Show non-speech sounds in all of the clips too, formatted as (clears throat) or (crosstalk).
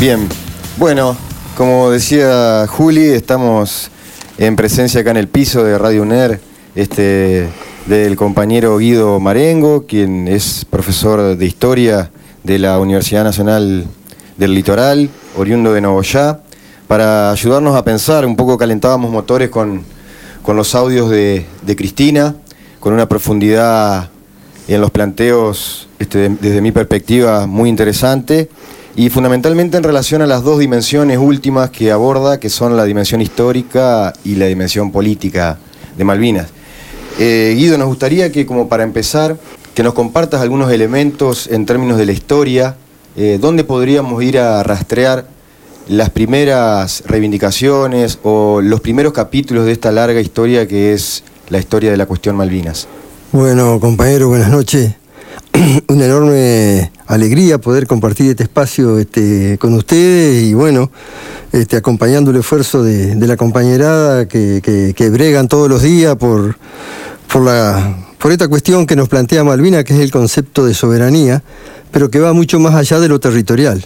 Bien, bueno, como decía Juli, estamos en presencia acá en el piso de Radio UNER, este, del compañero Guido Marengo, quien es profesor de historia de la Universidad Nacional del Litoral, oriundo de Novoyá, para ayudarnos a pensar, un poco calentábamos motores con, los audios de, Cristina, con una profundidad en los planteos, este, desde mi perspectiva, muy interesante y fundamentalmente en relación a las dos dimensiones últimas que aborda, que son la dimensión histórica y la dimensión política de Malvinas. Eh, Guido, nos gustaría que como para empezar, que nos compartas algunos elementos en términos de la historia, eh, dónde podríamos ir a rastrear las primeras reivindicaciones o los primeros capítulos de esta larga historia que es la historia de la cuestión Malvinas. Bueno, compañero, buenas noches. (clears throat) una enorme alegría poder compartir este espacio este, con ustedes y bueno, este, acompañando el esfuerzo de, la compañerada que, bregan todos los días por, por, la, por esta cuestión que nos plantea Malvina, que es el concepto de soberanía, pero que va mucho más allá de lo territorial.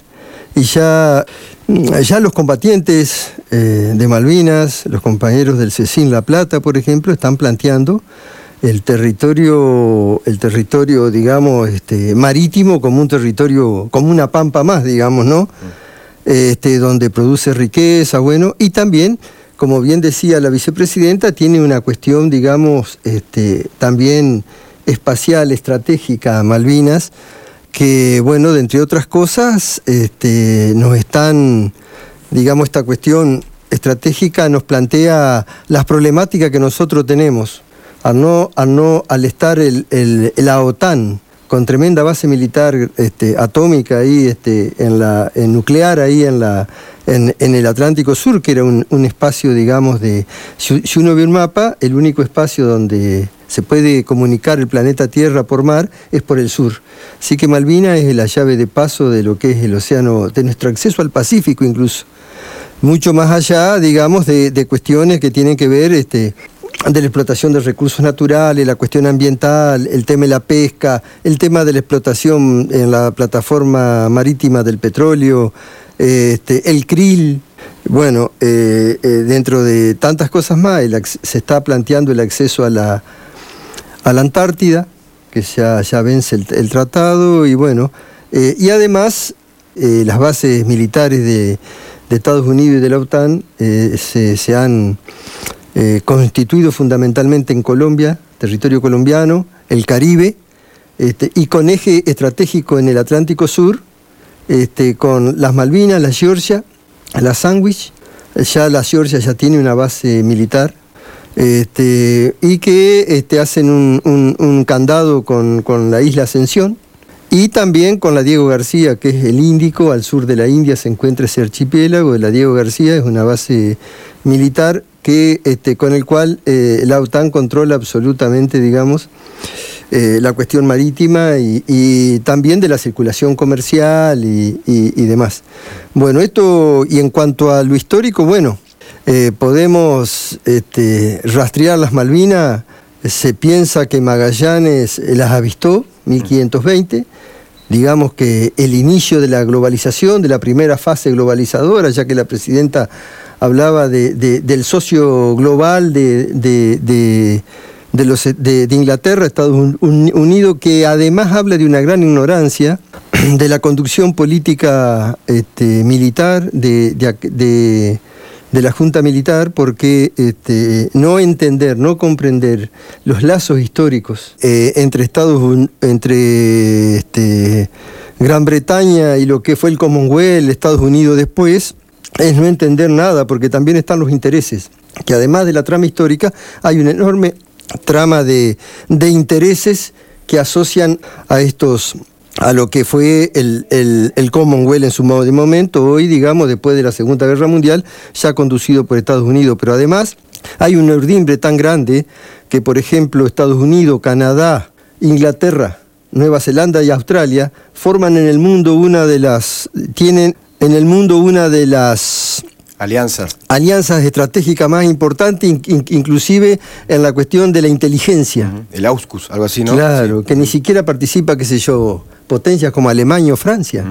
Y ya, ya los combatientes eh, de Malvinas, los compañeros del CECIN La Plata, por ejemplo, están planteando el territorio, el territorio, digamos, este, marítimo como un territorio, como una pampa más, digamos, ¿no? Este, donde produce riqueza, bueno, y también, como bien decía la vicepresidenta, tiene una cuestión, digamos, este, también espacial, estratégica, Malvinas, que, bueno, entre otras cosas, este, nos están, digamos, esta cuestión estratégica nos plantea las problemáticas que nosotros tenemos al, no, no, al estar el, la OTAN con tremenda base militar este, atómica ahí, este, en la, en nuclear ahí en, la, en, el Atlántico Sur, que era un, espacio, digamos, de... Si, uno ve un mapa, el único espacio donde se puede comunicar el planeta Tierra por mar es por el sur. Así que Malvina es la llave de paso de lo que es el océano, de nuestro acceso al Pacífico incluso. Mucho más allá, digamos, de, de cuestiones que tienen que ver este, de la explotación de recursos naturales, la cuestión ambiental, el tema de la pesca, el tema de la explotación en la plataforma marítima del petróleo, este, el krill. Bueno, eh, eh, dentro de tantas cosas más, se está planteando el acceso a la, a la Antártida, que ya, ya vence el, tratado, y bueno, eh, y además las bases militares de, Estados Unidos y de la OTAN se, se han eh, constituido fundamentalmente en Colombia, territorio colombiano, el Caribe, este, y con eje estratégico en el Atlántico Sur, este, con las Malvinas, la Georgia, la Sandwich, ya la Georgia ya tiene una base militar, este, y que hacen un, candado con, con, la isla Ascensión, y también con la Diego García, que es el Índico, al sur de la India se encuentra ese archipiélago. La Diego García, es una base militar que, este, con el cual eh, la OTAN controla absolutamente, digamos, eh, la cuestión marítima y, también de la circulación comercial y, demás. Bueno, esto, y en cuanto a lo histórico, bueno, eh, podemos este, rastrear las Malvinas, se piensa que Magallanes las avistó, 1520, digamos que el inicio de la globalización, de la primera fase globalizadora, ya que la presidenta hablaba del socio global de, los, de, Inglaterra, Estados Unidos, que además habla de una gran ignorancia (clears throat) de la conducción política este, militar de, la Junta Militar, porque este, no entender, no comprender los lazos históricos eh, entre Estados entre este, Gran Bretaña y lo que fue el Commonwealth, Estados Unidos después, es no entender nada, porque también están los intereses, que además de la trama histórica hay una enorme trama de, intereses que asocian a estos a lo que fue el, el, Commonwealth en su momento, hoy digamos después de la Segunda Guerra Mundial, ya conducido por Estados Unidos, pero además hay un urdimbre tan grande que por ejemplo Estados Unidos, Canadá, Inglaterra, Nueva Zelanda y Australia forman en el mundo una de las, tienen en el mundo una de las alianzas, alianzas estratégicas más importantes, inclusive en la cuestión de la inteligencia. El AUSCUS, algo así, ¿no? Claro, que ni siquiera participa, qué sé yo, potencias como Alemania o Francia.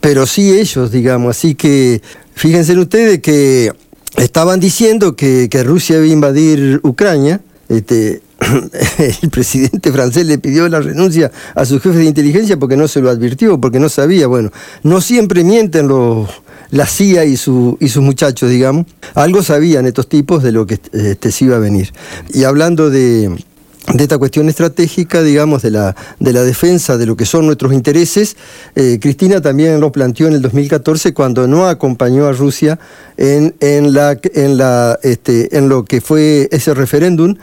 pero sí ellos, digamos. Así que fíjense ustedes que estaban diciendo que, Rusia iba a invadir Ucrania. Este, (laughs) el presidente francés le pidió la renuncia a su jefe de inteligencia porque no se lo advirtió, porque no sabía. Bueno, no siempre mienten los, la CIA y, su, y sus muchachos, digamos. Algo sabían estos tipos de lo que este, se iba a venir. Y hablando de, de esta cuestión estratégica, digamos, de la, de la defensa de lo que son nuestros intereses, eh, Cristina también lo planteó en el 2014 cuando no acompañó a Rusia en, en, la, en, la, este, en lo que fue ese referéndum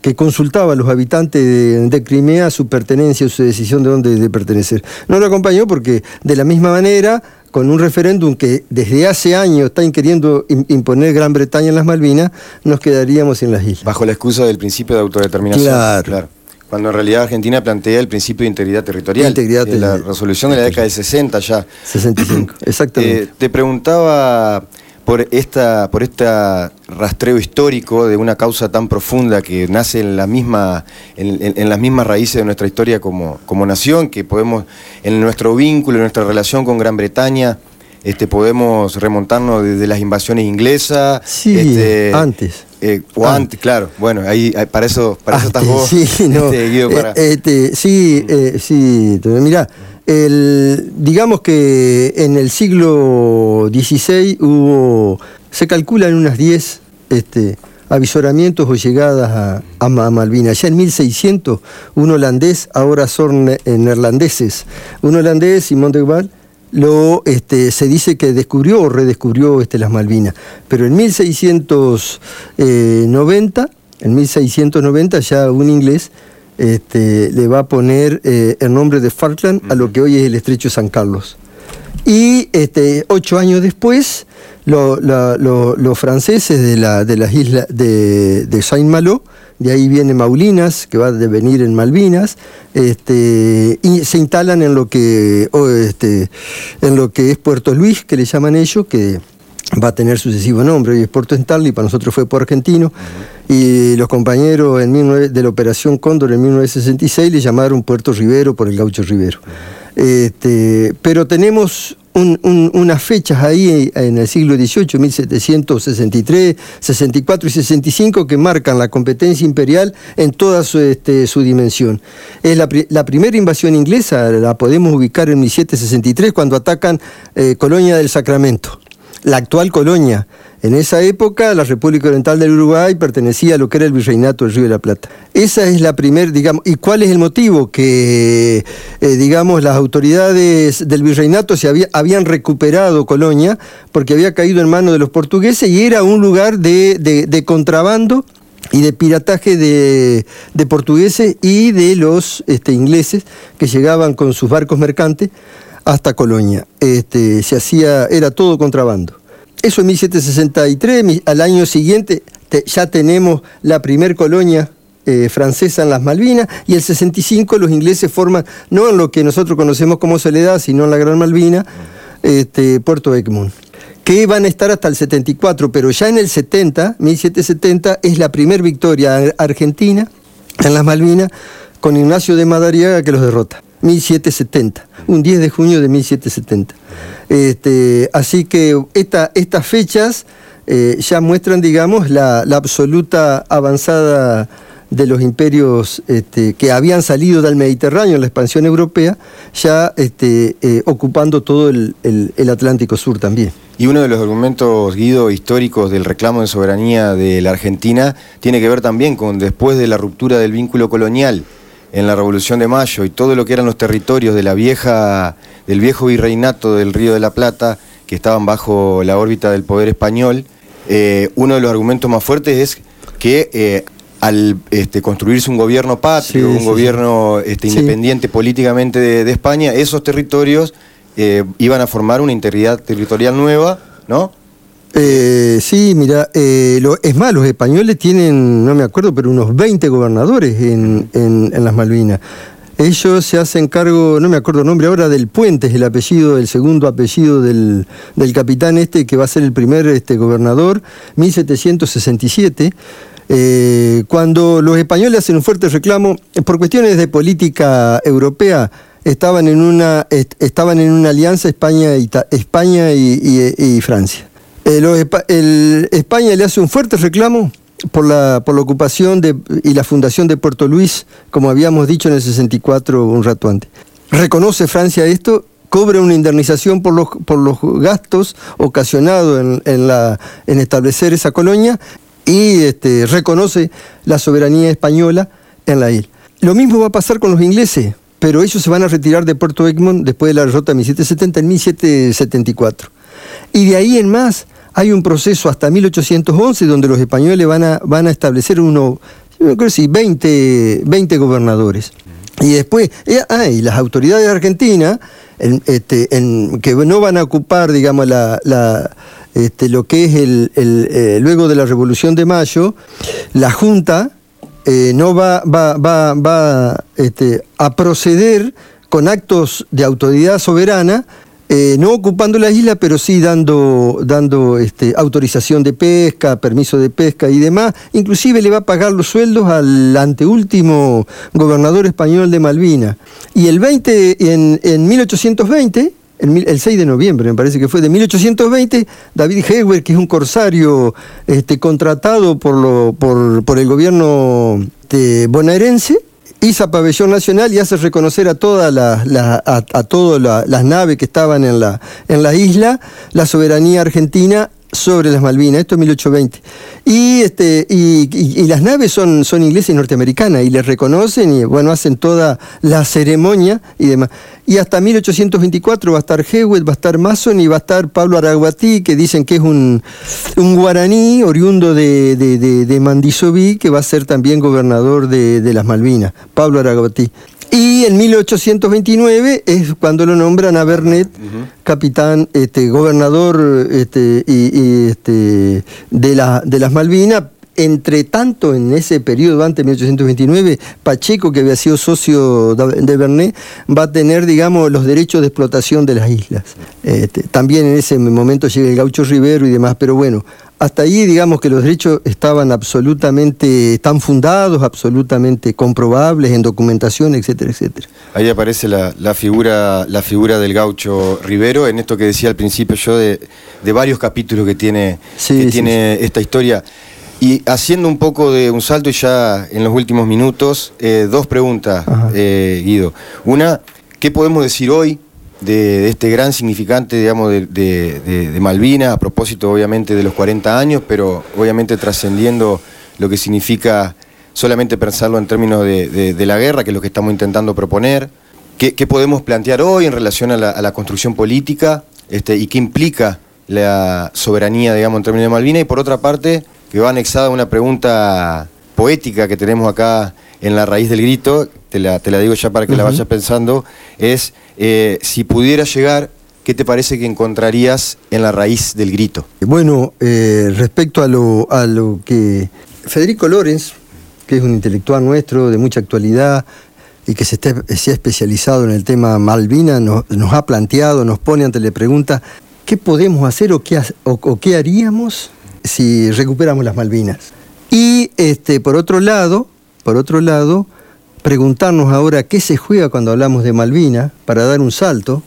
que consultaba a los habitantes de, Crimea su pertenencia, su decisión de dónde de pertenecer. No lo acompañó porque de la misma manera con un referéndum que desde hace años está queriendo imponer Gran Bretaña en las Malvinas, nos quedaríamos en las islas. Bajo la excusa del principio de autodeterminación. Claro. Cuando en realidad Argentina plantea el principio de integridad territorial. Integridad la resolución de la década de 60 ya. 65, exactamente. Eh, te preguntaba por esta por este rastreo histórico de una causa tan profunda que nace en la misma en, las mismas raíces de nuestra historia como, como nación que podemos en nuestro vínculo en nuestra relación con Gran Bretaña este podemos remontarnos desde las invasiones inglesas sí este, antes. eh, o antes, claro, bueno, ahí para eso, para eso estás vos, (laughs) sí, no, este, Guido, para... Eh, este, sí, eh, sí, mirá, el, digamos que en el siglo XVI hubo, se calculan unas 10 este, avisoramientos o llegadas a, Malvinas. Ya en 1600, un holandés, ahora son neerlandeses, un holandés, Simón de Waal, lo, este, se dice que descubrió o redescubrió este, las Malvinas. Pero en 1690, en 1690 ya un inglés este, le va a poner eh, el nombre de Falkland a lo que hoy es el estrecho de San Carlos. Y este, ocho años después, los franceses de, la, de las islas de, Saint-Malo, de ahí viene Maulinas, que va a devenir en Malvinas, este, y se instalan en lo que este, en lo que es Puerto Luis, que le llaman ellos, que va a tener sucesivo nombre, hoy es Puerto Stanley, para nosotros fue por argentino, y los compañeros en de la Operación Cóndor en 1966 le llamaron Puerto Rivero por el gaucho Rivero. Este, pero tenemos unas fechas ahí en el siglo XVIII, 1763, 64 y 65, que marcan la competencia imperial en toda su, este, dimensión. Es la, primera invasión inglesa, la podemos ubicar en 1763, cuando atacan eh, Colonia del Sacramento la actual colonia. En esa época la República Oriental del Uruguay pertenecía a lo que era el Virreinato del Río de la Plata. Esa es la primera, digamos, ¿y cuál es el motivo? Que, eh, digamos, las autoridades del Virreinato se habían recuperado Colonia porque había caído en manos de los portugueses y era un lugar de, contrabando y de pirataje de, portugueses y de los este, ingleses que llegaban con sus barcos mercantes hasta Colonia. Este, se hacía, era todo contrabando. Eso en 1763, al año siguiente ya tenemos la primer colonia eh, francesa en las Malvinas y el 65 los ingleses forman, no en lo que nosotros conocemos como Soledad, sino en la Gran Malvina, este, Puerto Egmont, que van a estar hasta el 74, pero ya en el 70, 1770, es la primer victoria argentina en las Malvinas con Ignacio de Madariaga que los derrota. 1770, un 10 de junio de 1770. Este, así que estas fechas eh, ya muestran, digamos, la, absoluta avanzada de los imperios este, que habían salido del Mediterráneo en la expansión europea, ya este, eh, ocupando todo el, el, Atlántico Sur también. Y uno de los argumentos, Guido, históricos del reclamo de soberanía de la Argentina tiene que ver también con después de la ruptura del vínculo colonial en la Revolución de Mayo y todo lo que eran los territorios de la vieja, del viejo virreinato del Río de la Plata, que estaban bajo la órbita del poder español, eh, uno de los argumentos más fuertes es que eh, al este, construirse un gobierno patrio, un gobierno este, independiente políticamente de, España, esos territorios eh, iban a formar una integridad territorial nueva, ¿no? Eh, sí, mira, eh, es más, los españoles tienen, no me acuerdo, pero unos 20 gobernadores en, las Malvinas. Ellos se hacen cargo, no me acuerdo el nombre ahora, del Puente, es el apellido, el segundo apellido del, capitán este, que va a ser el primer este, gobernador, 1767. Eh, cuando los españoles hacen un fuerte reclamo, por cuestiones de política europea, estaban en una, estaban en una alianza España, España y, Francia. El, España le hace un fuerte reclamo por la, por la ocupación de, y la fundación de Puerto Luis, como habíamos dicho en el 64 un rato antes. Reconoce Francia esto, cobra una indemnización por los, gastos ocasionados en establecer esa colonia y este, reconoce la soberanía española en la isla. Lo mismo va a pasar con los ingleses, pero ellos se van a retirar de Puerto Egmont después de la derrota de 1770 en 1774. Y de ahí en más hay un proceso hasta 1811 donde los españoles van a, van a establecer uno, creo que sí, 20, 20 gobernadores. Y después, eh, ah, las autoridades argentinas, este, que no van a ocupar, digamos, la, este, lo que es el, eh, luego de la Revolución de Mayo, la Junta eh, no va, va, va, va este, a proceder con actos de autoridad soberana eh, no ocupando la isla, pero sí dando, dando este, autorización de pesca, permiso de pesca y demás. Inclusive le va a pagar los sueldos al anteúltimo gobernador español de Malvina. Y el 20, en, en 1820, el, 6 de noviembre, me parece que fue, de 1820, David Hewer, que es un corsario este, contratado por, lo, por, por el gobierno este, bonaerense, Isa Pabellón Nacional y hace reconocer a todas las, a, las naves que estaban en la, en la isla la soberanía argentina sobre las Malvinas, esto es 1820. Y, este, y, las naves son, son inglesas y norteamericanas y les reconocen y bueno, hacen toda la ceremonia y demás. Y hasta 1824 va a estar Hewitt, va a estar Mason y va a estar Pablo Araguatí, que dicen que es un, un guaraní oriundo de, de, de, Mandisoví, que va a ser también gobernador de, las Malvinas, Pablo Araguatí. Y en 1829 es cuando lo nombran a Bernet, capitán, este, gobernador este, y, este, de, la, de las Malvinas, entre tanto, en ese periodo antes de 1829, Pacheco, que había sido socio de Bernet, va a tener, digamos, los derechos de explotación de las islas. Este, también en ese momento llega el gaucho Rivero y demás, pero bueno, hasta ahí digamos que los derechos estaban absolutamente, están fundados, absolutamente comprobables en documentación, etcétera, etcétera. Ahí aparece la, figura, la figura del gaucho Rivero, en esto que decía al principio yo de, varios capítulos que tiene, tiene esta historia. Y haciendo un poco de un salto y ya en los últimos minutos, eh, dos preguntas, eh, Guido. Una, ¿qué podemos decir hoy de, este gran significante, digamos, de, de, Malvina, a propósito obviamente de los 40 años, pero obviamente trascendiendo lo que significa solamente pensarlo en términos de, la guerra, que es lo que estamos intentando proponer. ¿Qué, podemos plantear hoy en relación a la, construcción política este, y qué implica la soberanía, digamos, en términos de Malvina? Y por otra parte, que va anexada una pregunta poética que tenemos acá en la raíz del grito, te la, te la digo ya para que la vayas pensando, es eh, si pudiera llegar, ¿qué te parece que encontrarías en la raíz del grito? Bueno, eh, respecto a lo, a lo que Federico Lorenz, que es un intelectual nuestro de mucha actualidad y que se, se ha especializado en el tema Malvina, nos, ha planteado, nos pone ante la pregunta, ¿qué podemos hacer o qué, o qué haríamos si recuperamos las Malvinas? Y este, por otro lado, por otro lado, preguntarnos ahora qué se juega cuando hablamos de Malvina para dar un salto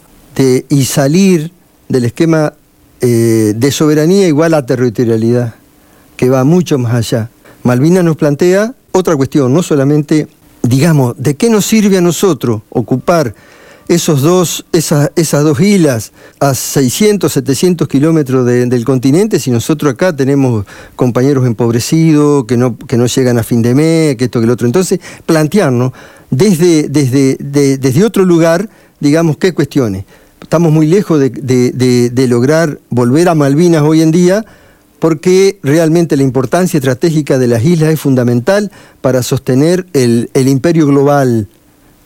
y salir del esquema eh, de soberanía igual a territorialidad, que va mucho más allá. Malvina nos plantea otra cuestión, no solamente, digamos, ¿de qué nos sirve a nosotros ocupar esos dos, esas, esas dos islas a 600, 700 kilómetros del continente, si nosotros acá tenemos compañeros empobrecidos, que no, que no llegan a fin de mes, que esto, que lo otro. Entonces, plantearnos desde, desde, desde otro lugar, digamos, qué cuestiones. Estamos muy lejos de, lograr volver a Malvinas hoy en día, porque realmente la importancia estratégica de las islas es fundamental para sostener el, el imperio global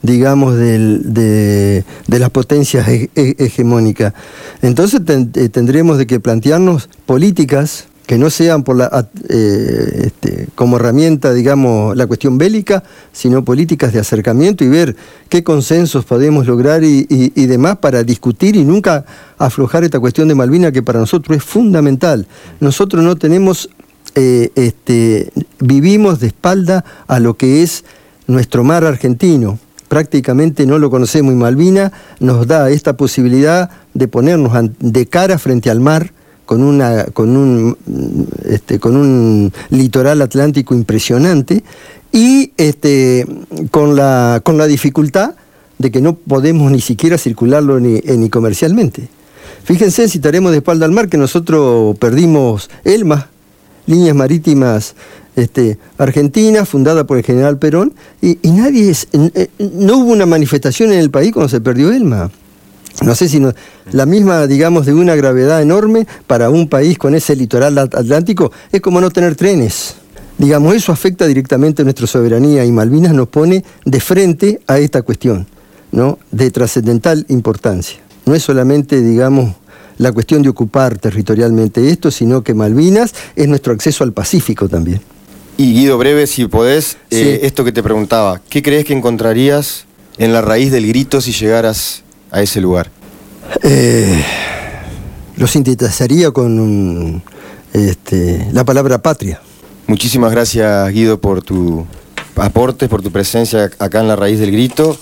digamos, de, las potencias hegemónicas. Entonces eh, tendremos de que plantearnos políticas que no sean por la, eh, este, como herramienta, digamos, la cuestión bélica, sino políticas de acercamiento y ver qué consensos podemos lograr y, y demás para discutir y nunca aflojar esta cuestión de Malvina que para nosotros es fundamental. Nosotros no tenemos eh, este, vivimos de espalda a lo que es nuestro mar argentino. Prácticamente no lo conocemos y Malvina nos da esta posibilidad de ponernos de cara frente al mar con, una, con, un, este, con un litoral atlántico impresionante y este, con, la, con la dificultad de que no podemos ni siquiera circularlo ni, eh, ni comercialmente. Fíjense si estaremos de espalda al mar que nosotros perdimos Elma, líneas marítimas este, argentinas, fundada por el general Perón, y, nadie es, eh, no hubo una manifestación en el país cuando se perdió Elma. No sé si la misma, digamos, de una gravedad enorme para un país con ese litoral atlántico es como no tener trenes. Digamos, eso afecta directamente a nuestra soberanía y Malvinas nos pone de frente a esta cuestión, ¿no? De trascendental importancia. No es solamente, digamos, la cuestión de ocupar territorialmente esto, sino que Malvinas es nuestro acceso al Pacífico también. Y Guido, breve, si podés, eh, esto que te preguntaba, ¿qué crees que encontrarías en la raíz del grito si llegaras a ese lugar? Eh, lo sintetizaría con este, la palabra patria. Muchísimas gracias, Guido, por tu aporte, por tu presencia acá en la raíz del grito.